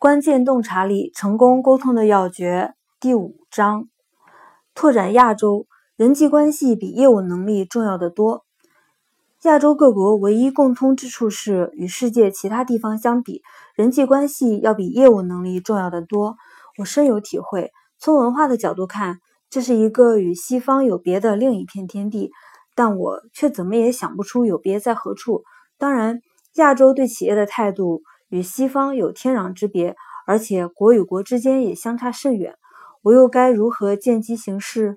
关键洞察力，成功沟通的要诀。第五章：拓展亚洲，人际关系比业务能力重要的多。亚洲各国唯一共通之处是，与世界其他地方相比，人际关系要比业务能力重要的多。我深有体会。从文化的角度看，这是一个与西方有别的另一片天地，但我却怎么也想不出有别在何处。当然，亚洲对企业的态度。与西方有天壤之别，而且国与国之间也相差甚远。我又该如何见机行事？